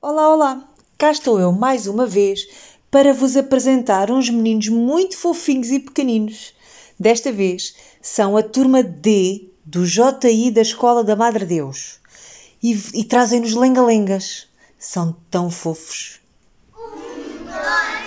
Olá, olá! Cá estou eu mais uma vez para vos apresentar uns meninos muito fofinhos e pequeninos. Desta vez são a turma D do JI da Escola da Madre Deus e, e trazem-nos lengalengas. São tão fofos. Um, dois,